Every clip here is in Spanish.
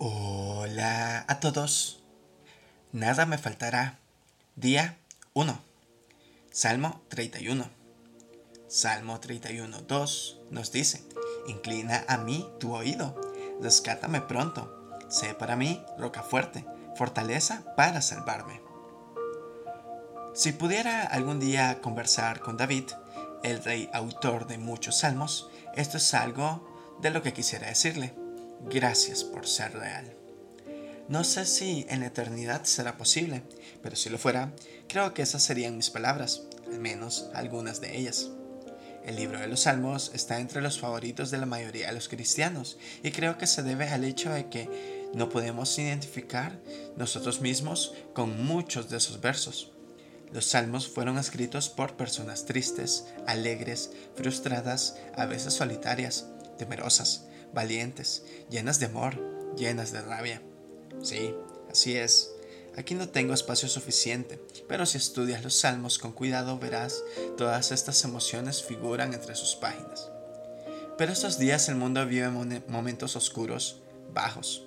Hola a todos. Nada me faltará. Día 1. Salmo 31. Salmo 31, 2 nos dice, Inclina a mí tu oído, rescátame pronto, sé para mí roca fuerte, fortaleza para salvarme. Si pudiera algún día conversar con David, el rey autor de muchos salmos, esto es algo de lo que quisiera decirle. Gracias por ser real. No sé si en la eternidad será posible, pero si lo fuera, creo que esas serían mis palabras, al menos algunas de ellas. El libro de los Salmos está entre los favoritos de la mayoría de los cristianos y creo que se debe al hecho de que no podemos identificar nosotros mismos con muchos de esos versos. Los salmos fueron escritos por personas tristes, alegres, frustradas, a veces solitarias, temerosas, valientes, llenas de amor, llenas de rabia. Sí, así es. Aquí no tengo espacio suficiente, pero si estudias los salmos con cuidado verás todas estas emociones figuran entre sus páginas. Pero estos días el mundo vive momentos oscuros, bajos,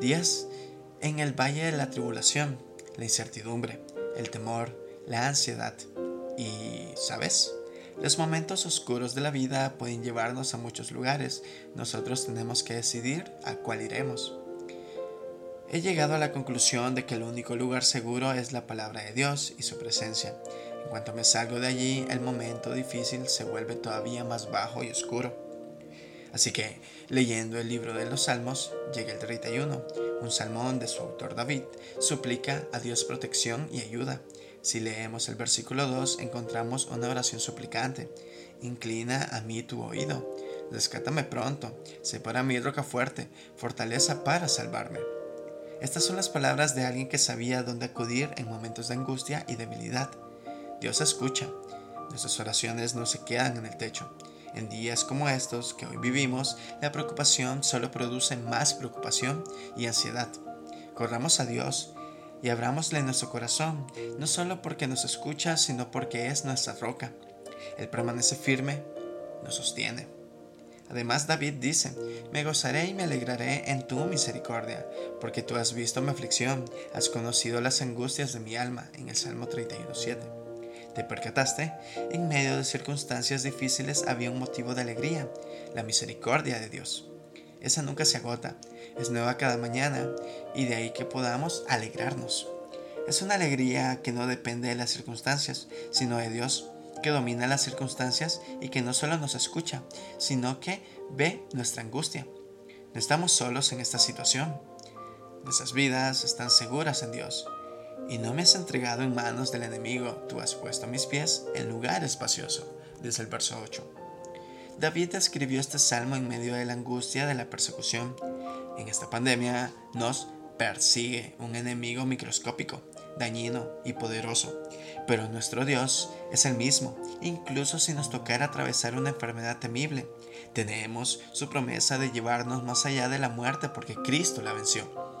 días en el valle de la tribulación, la incertidumbre, el temor, la ansiedad. Y, ¿sabes? Los momentos oscuros de la vida pueden llevarnos a muchos lugares. Nosotros tenemos que decidir a cuál iremos. He llegado a la conclusión de que el único lugar seguro es la palabra de Dios y su presencia. En cuanto me salgo de allí, el momento difícil se vuelve todavía más bajo y oscuro. Así que, leyendo el libro de los Salmos, llega el 31, un salmo donde su autor David suplica a Dios protección y ayuda. Si leemos el versículo 2 encontramos una oración suplicante. Inclina a mí tu oído. Rescátame pronto. Sé para mí roca fuerte, fortaleza para salvarme. Estas son las palabras de alguien que sabía dónde acudir en momentos de angustia y debilidad. Dios escucha. Nuestras oraciones no se quedan en el techo. En días como estos que hoy vivimos, la preocupación solo produce más preocupación y ansiedad. Corramos a Dios y abramosle nuestro corazón, no solo porque nos escucha, sino porque es nuestra roca. Él permanece firme, nos sostiene. Además David dice, me gozaré y me alegraré en tu misericordia, porque tú has visto mi aflicción, has conocido las angustias de mi alma, en el Salmo 31.7. ¿Te percataste? En medio de circunstancias difíciles había un motivo de alegría, la misericordia de Dios. Esa nunca se agota, es nueva cada mañana y de ahí que podamos alegrarnos. Es una alegría que no depende de las circunstancias, sino de Dios, que domina las circunstancias y que no solo nos escucha, sino que ve nuestra angustia. No estamos solos en esta situación. Nuestras vidas están seguras en Dios. Y no me has entregado en manos del enemigo, tú has puesto mis pies en lugar espacioso, desde el verso 8. David escribió este salmo en medio de la angustia de la persecución. En esta pandemia nos persigue un enemigo microscópico, dañino y poderoso, pero nuestro Dios es el mismo, incluso si nos tocara atravesar una enfermedad temible. Tenemos su promesa de llevarnos más allá de la muerte porque Cristo la venció.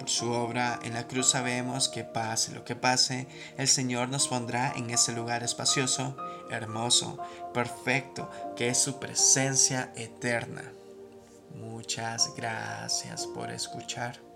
Por su obra en la cruz sabemos que pase lo que pase, el Señor nos pondrá en ese lugar espacioso, hermoso, perfecto, que es su presencia eterna. Muchas gracias por escuchar.